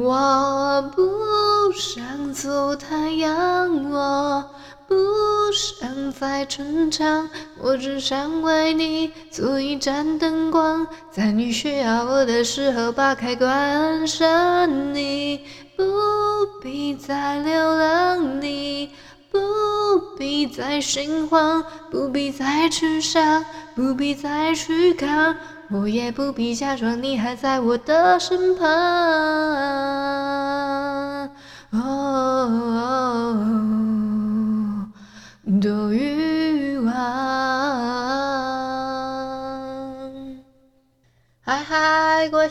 我不想做太阳，我不想再逞强，我只想为你做一盏灯光，在你需要我的时候把开关上。你不必再流浪，你不必再心慌，不必再去想，不必再去扛。我也不必假装你还在我的身旁，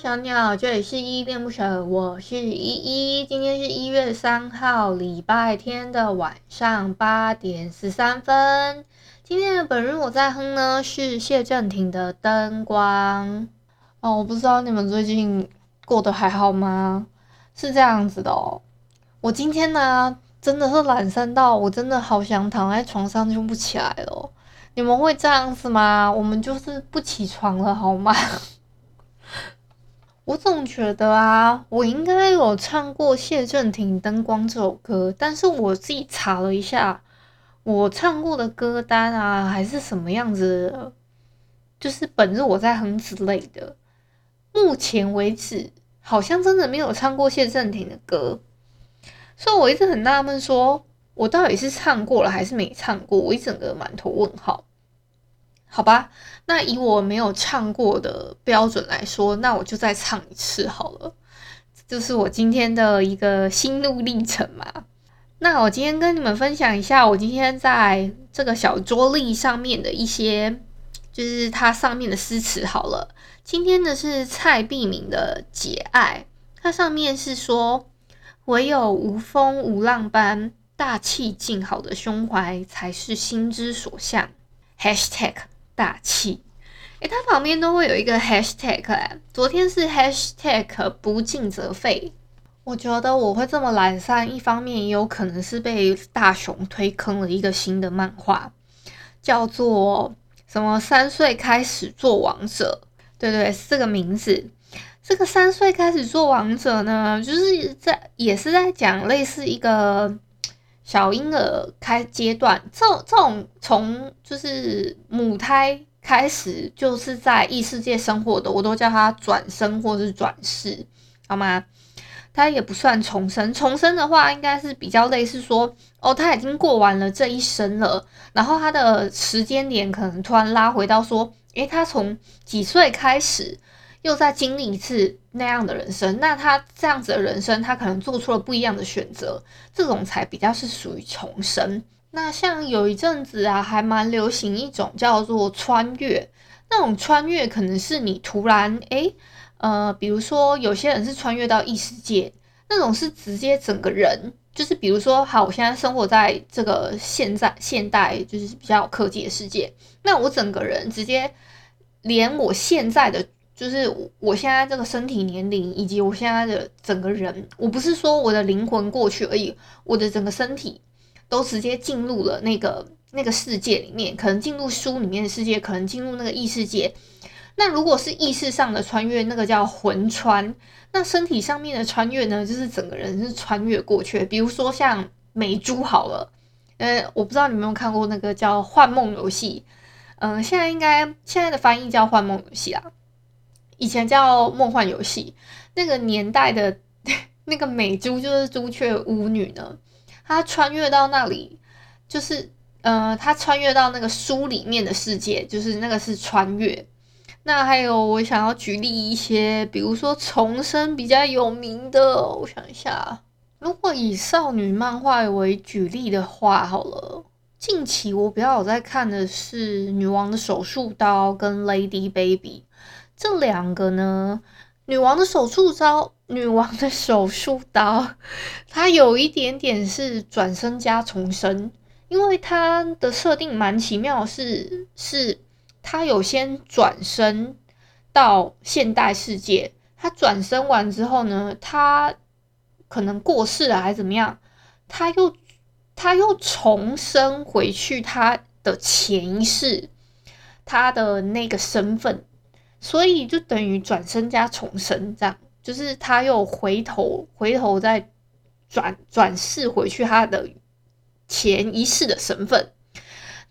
小鸟，这里是依依恋不舍，我是依依。今天是一月三号，礼拜天的晚上八点十三分。今天的本日我在哼呢，是谢震廷的灯光哦。我不知道你们最近过得还好吗？是这样子的哦。我今天呢，真的是懒散到我真的好想躺在床上就不起来了。你们会这样子吗？我们就是不起床了好吗？我总觉得啊，我应该有唱过谢震廷《灯光》这首歌，但是我自己查了一下。我唱过的歌单啊，还是什么样子？就是本日我在哼之类的。目前为止，好像真的没有唱过谢震廷的歌，所以我一直很纳闷，说我到底是唱过了还是没唱过？我一整个满头问号。好吧，那以我没有唱过的标准来说，那我就再唱一次好了。就是我今天的一个心路历程嘛。那我今天跟你们分享一下，我今天在这个小桌历上面的一些，就是它上面的诗词好了。今天的是蔡璧名的《解爱》，它上面是说：唯有无风无浪般大气静好的胸怀，才是心之所向。#hashtag 大气，诶，它旁边都会有一个 hashtag，昨天是 hashtag 不进则废。我觉得我会这么懒散，一方面也有可能是被大雄推坑了一个新的漫画，叫做什么“三岁开始做王者”，对对，是这个名字。这个“三岁开始做王者”呢，就是在也是在讲类似一个小婴儿开阶段，这这种从就是母胎开始就是在异世界生活的，我都叫他转生或是转世，好吗？他也不算重生，重生的话应该是比较类似说，哦，他已经过完了这一生了，然后他的时间点可能突然拉回到说，诶，他从几岁开始又再经历一次那样的人生，那他这样子的人生，他可能做出了不一样的选择，这种才比较是属于重生。那像有一阵子啊，还蛮流行一种叫做穿越，那种穿越可能是你突然诶。呃，比如说有些人是穿越到异世界，那种是直接整个人，就是比如说，好，我现在生活在这个现在现代，就是比较科技的世界，那我整个人直接连我现在的，就是我现在这个身体年龄以及我现在的整个人，我不是说我的灵魂过去而已，我的整个身体都直接进入了那个那个世界里面，可能进入书里面的世界，可能进入那个异世界。那如果是意识上的穿越，那个叫魂穿；那身体上面的穿越呢，就是整个人是穿越过去。比如说像美珠好了，呃，我不知道你有没有看过那个叫《幻梦游戏》，嗯、现在应该现在的翻译叫《幻梦游戏》啊，以前叫《梦幻游戏》。那个年代的 那个美珠就是朱雀巫女呢，她穿越到那里，就是呃，她穿越到那个书里面的世界，就是那个是穿越。那还有，我想要举例一些，比如说重生比较有名的，我想一下，如果以少女漫画为举例的话，好了，近期我比较有在看的是《女王的手术刀》跟《Lady Baby》这两个呢，《女王的手术刀》《女王的手术刀，它有一点点是转生加重生，因为它的设定蛮奇妙是，是是它有先转生到现代世界，它转生完之后呢，它可能过世了还是怎么样，它又它又重生回去它的前世，它的那个身份。所以就等于转生加重生，这样就是他又回头回头再转转世回去他的前一世的身份。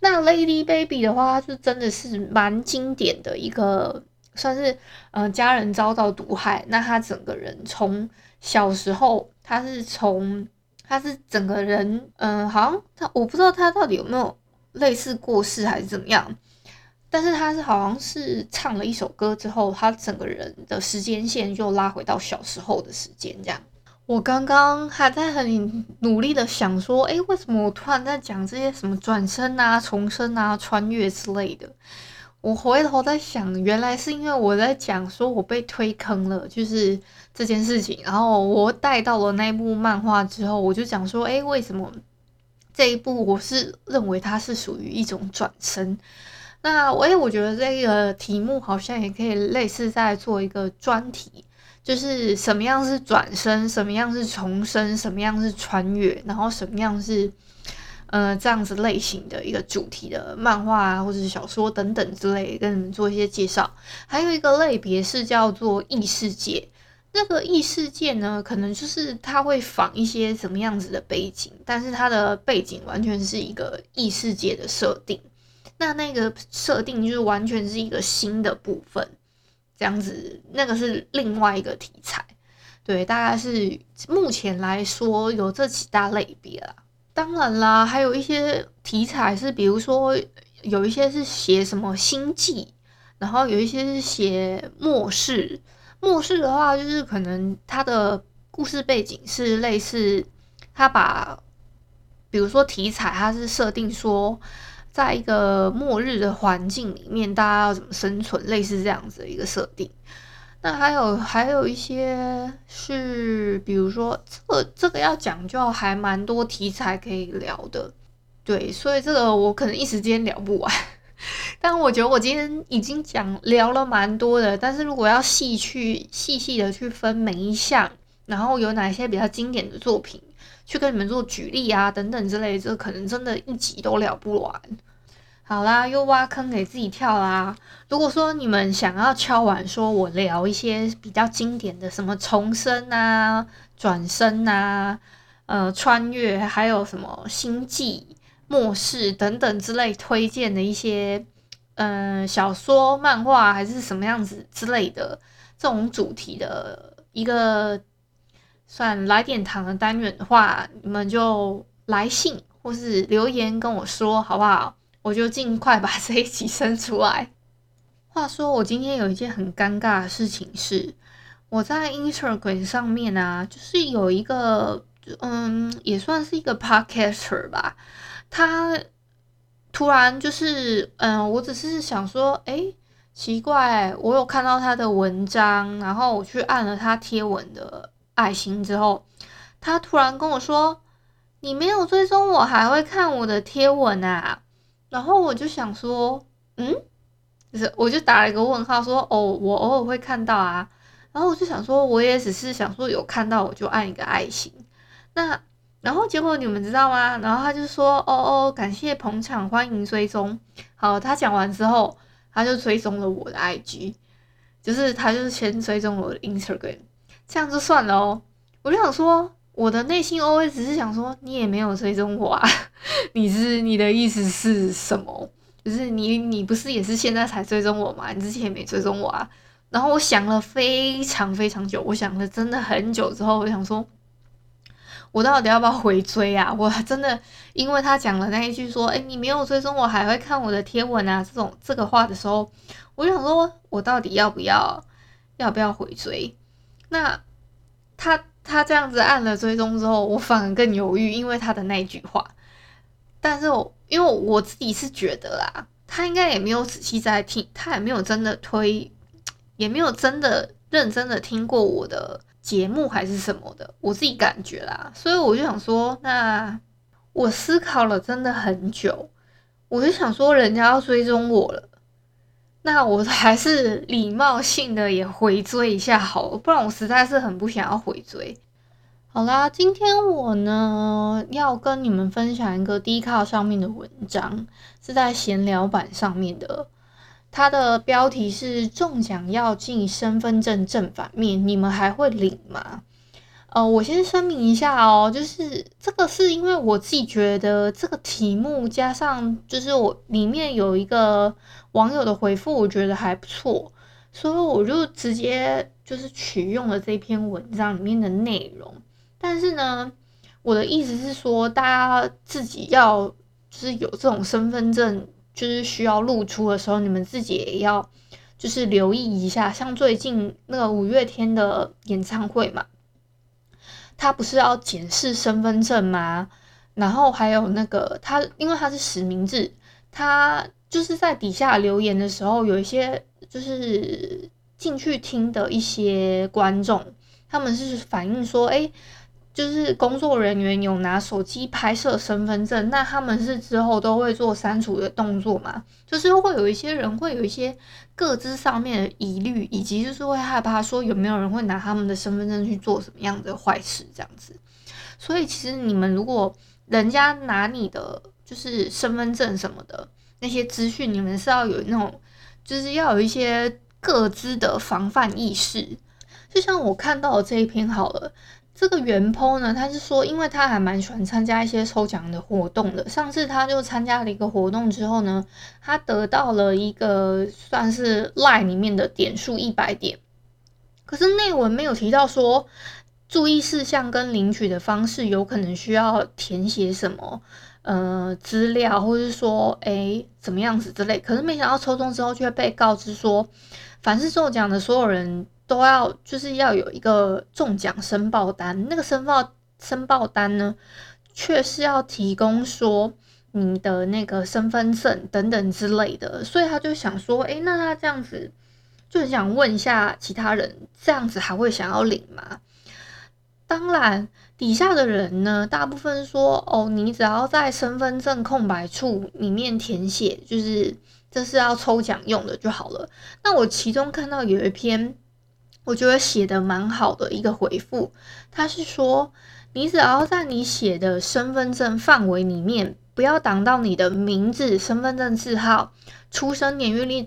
那 Lady Baby 的话，就真的是蛮经典的一个，算是呃家人遭到毒害，那他整个人从小时候他是从他是整个人嗯、好像他我不知道他到底有没有类似过世还是怎么样。但是他是好像是唱了一首歌之后，他整个人的时间线就拉回到小时候的时间这样。我刚刚还在很努力的想说，诶，为什么我突然在讲这些什么转身啊、重生啊、穿越之类的？我回头在想，原来是因为我在讲说我被推坑了，就是这件事情。然后我带到了那部漫画之后，我就讲说，诶，为什么这一部我是认为它是属于一种转身？那我也我觉得这个题目好像也可以类似在做一个专题，就是什么样是转生，什么样是重生，什么样是穿越，然后什么样是呃这样子类型的一个主题的漫画啊，或者是小说等等之类，跟你们做一些介绍。还有一个类别是叫做异世界，那个异世界呢，可能就是它会仿一些什么样子的背景，但是它的背景完全是一个异世界的设定。那那个设定就是完全是一个新的部分，这样子，那个是另外一个题材，对，大概是目前来说有这几大类别啦。当然啦，还有一些题材是，比如说有一些是写什么星际，然后有一些是写末世。末世的话，就是可能它的故事背景是类似，他把，比如说题材，它是设定说。在一个末日的环境里面，大家要怎么生存？类似这样子的一个设定。那还有还有一些是，比如说这个这个要讲就还蛮多题材可以聊的，对，所以这个我可能一时间聊不完。但我觉得我今天已经讲聊了蛮多的，但是如果要细去细细的去分每一项，然后有哪些比较经典的作品。去跟你们做举例啊，等等之类，这可能真的一集都聊不完。好啦，又挖坑给自己跳啦。如果说你们想要敲碗，说我聊一些比较经典的，什么重生啊、转生啊、呃、穿越，还有什么星际、末世等等之类推荐的一些，嗯、小说、漫画还是什么样子之类的这种主题的一个。算来点糖的单元的话，你们就来信或是留言跟我说好不好？我就尽快把这一集生出来。话说，我今天有一件很尴尬的事情是，我在 Instagram 上面啊，就是有一个，嗯，也算是一个 Podcaster 吧，他突然就是，嗯，我只是想说，诶，奇怪，我有看到他的文章，然后我去按了他贴文的。爱心之后，他突然跟我说：“你没有追踪我，还会看我的贴文啊？”然后我就想说：“嗯，就是我就打了一个问号，说：‘哦，我偶尔会看到啊。’然后我就想说，我也只是想说有看到我就按一个爱心。那然后结果你们知道吗？然后他就说：‘哦哦，感谢捧场，欢迎追踪。’好，他讲完之后，他就追踪了我的 IG，就是他就是先追踪我的 Instagram。”这样就算了哦，我就想说，我的内心 OS 只是想说，你也没有追踪我啊，你是你的意思是什么？就是你你不是也是现在才追踪我吗？你之前也没追踪我啊？然后我想了非常非常久，我想了真的很久之后，我想说，我到底要不要回追啊？我真的因为他讲了那一句说，诶，你没有追踪我，还会看我的贴文啊？这种这个话的时候，我就想说，我到底要不要要不要回追？那他他这样子按了追踪之后，我反而更犹豫，因为他的那句话。但是我因为我自己是觉得啦，他应该也没有仔细在听，他也没有真的推，也没有真的认真的听过我的节目还是什么的，我自己感觉啦。所以我就想说，那我思考了真的很久，我就想说，人家要追踪我了。那我还是礼貌性的也回追一下好了，不然我实在是很不想要回追。好啦，今天我呢要跟你们分享一个 Dcard 上面的文章，是在闲聊版上面的，它的标题是“中奖要寄身份证正反面，你们还会领吗？”呃，我先声明一下哦，就是这个是因为我自己觉得这个题目加上就是我里面有一个网友的回复，我觉得还不错，所以我就直接就是取用了这篇文章里面的内容。但是呢，我的意思是说，大家自己要就是有这种身份证，就是需要露出的时候，你们自己也要就是留意一下。像最近那个五月天的演唱会嘛。他不是要检视身份证吗？然后还有那个他，因为他是实名制，他就是在底下留言的时候，有一些就是进去听的一些观众，他们是反映说，哎。就是工作人员有拿手机拍摄身份证，那他们是之后都会做删除的动作嘛？就是会有一些人会有一些各自上面的疑虑，以及就是会害怕说有没有人会拿他们的身份证去做什么样的坏事这样子。所以其实你们如果人家拿你的就是身份证什么的那些资讯，你们是要有那种就是要有一些各自的防范意识。就像我看到的这一篇好了。这个原 PO 呢，他是说，因为他还蛮喜欢参加一些抽奖的活动的。上次他就参加了一个活动之后呢，他得到了一个算是 LINE 里面的点数一百点。可是内文没有提到说注意事项跟领取的方式，有可能需要填写什么呃资料，或是说诶怎么样子之类。可是没想到抽中之后却被告知说，凡是中奖的所有人。都要就是要有一个中奖申报单，那个申报申报单呢，却是要提供说你的那个身份证等等之类的，所以他就想说，诶，那他这样子就很想问一下其他人，这样子还会想要领吗？当然，底下的人呢，大部分说，哦，你只要在身份证空白处里面填写，就是这是要抽奖用的就好了。那我其中看到有一篇。我觉得写的蛮好的一个回复，他是说，你只要在你写的身份证范围里面，不要挡到你的名字、身份证字号、出生年月日、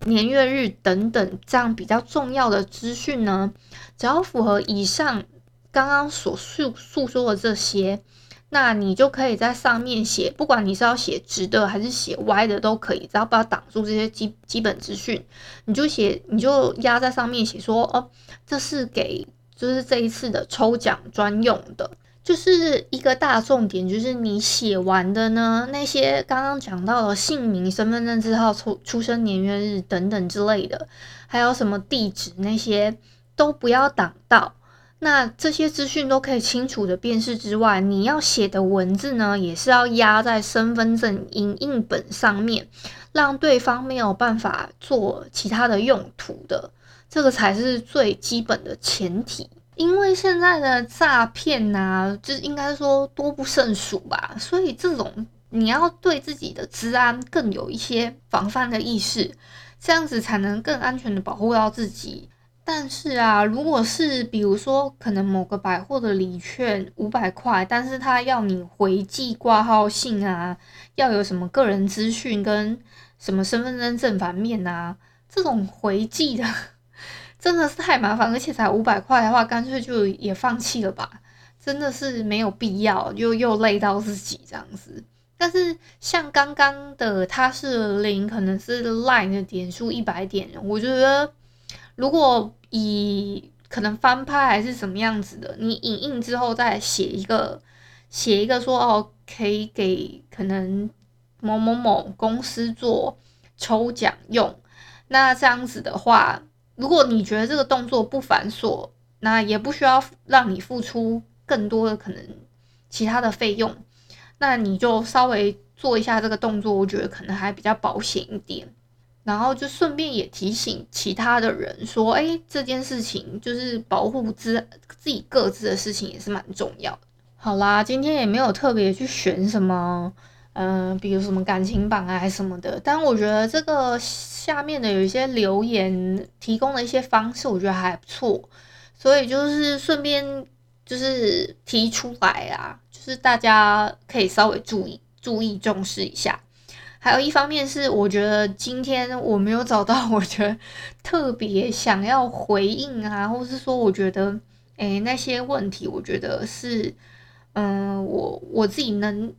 年月日等等这样比较重要的资讯呢，只要符合以上刚刚所述诉说的这些。那你就可以在上面写，不管你是要写直的还是写歪的都可以，只要不要挡住这些基基本资讯，你就写，你就压在上面写说，哦，这是给就是这一次的抽奖专用的，就是一个大重点，就是你写完的呢，那些刚刚讲到的姓名、身份证字号、出出生年月日等等之类的，还有什么地址那些都不要挡到。那这些资讯都可以清楚的辨识之外，你要写的文字呢，也是要压在身份证影印本上面，让对方没有办法做其他的用途的，这个才是最基本的前提。因为现在的诈骗呐，就应该说多不胜数吧，所以这种你要对自己的治安更有一些防范的意识，这样子才能更安全的保护到自己。但是啊，如果是比如说，可能某个百货的礼券五百块，但是他要你回寄挂号信啊，要有什么个人资讯跟什么身份证正反面啊，这种回寄的真的是太麻烦，而且才五百块的话，干脆就也放弃了吧，真的是没有必要，又又累到自己这样子。但是像刚刚的他是零，可能是 Line 的点数一百点，我觉得。如果以可能翻拍还是什么样子的，你影印之后再写一个，写一个说哦，可以给可能某某某公司做抽奖用。那这样子的话，如果你觉得这个动作不繁琐，那也不需要让你付出更多的可能其他的费用，那你就稍微做一下这个动作，我觉得可能还比较保险一点。然后就顺便也提醒其他的人说，哎，这件事情就是保护自自己各自的事情也是蛮重要的。好啦，今天也没有特别去选什么，嗯、比如什么感情榜啊，什么的。但我觉得这个下面的有一些留言提供的一些方式，我觉得还不错，所以就是顺便就是提出来啊，就是大家可以稍微注意注意重视一下。还有一方面是，我觉得今天我没有找到，我觉得特别想要回应啊，或是说，我觉得，诶，那些问题，我觉得是，嗯，我我自己能，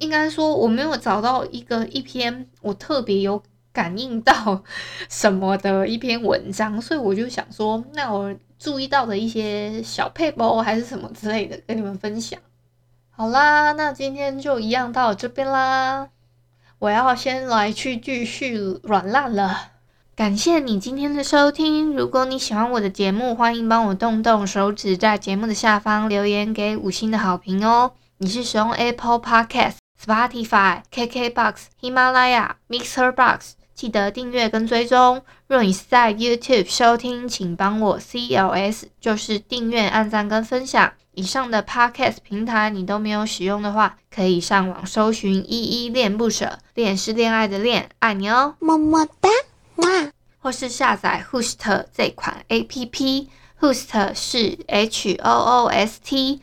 应该说我没有找到一个一篇我特别有感应到什么的一篇文章，所以我就想说，那我注意到的一些小配包还是什么之类的，跟你们分享。好啦，那今天就一样到这边啦。我要先来去继续软烂了。感谢你今天的收听。如果你喜欢我的节目，欢迎帮我动动手指，在节目的下方留言给五星的好评哦。你是使用 Apple Podcast、Spotify、KKBox、喜马拉雅、Mixer Box，记得订阅跟追踪。若你是在 YouTube 收听，请帮我 CLS，就是订阅、按赞跟分享。以上的 Podcast 平台你都没有使用的话，可以上网搜寻依依恋不舍，恋是恋爱的恋，爱你哦，么么哒，哇！或是下载 Host 这款 APP，Host 是 H O O S T。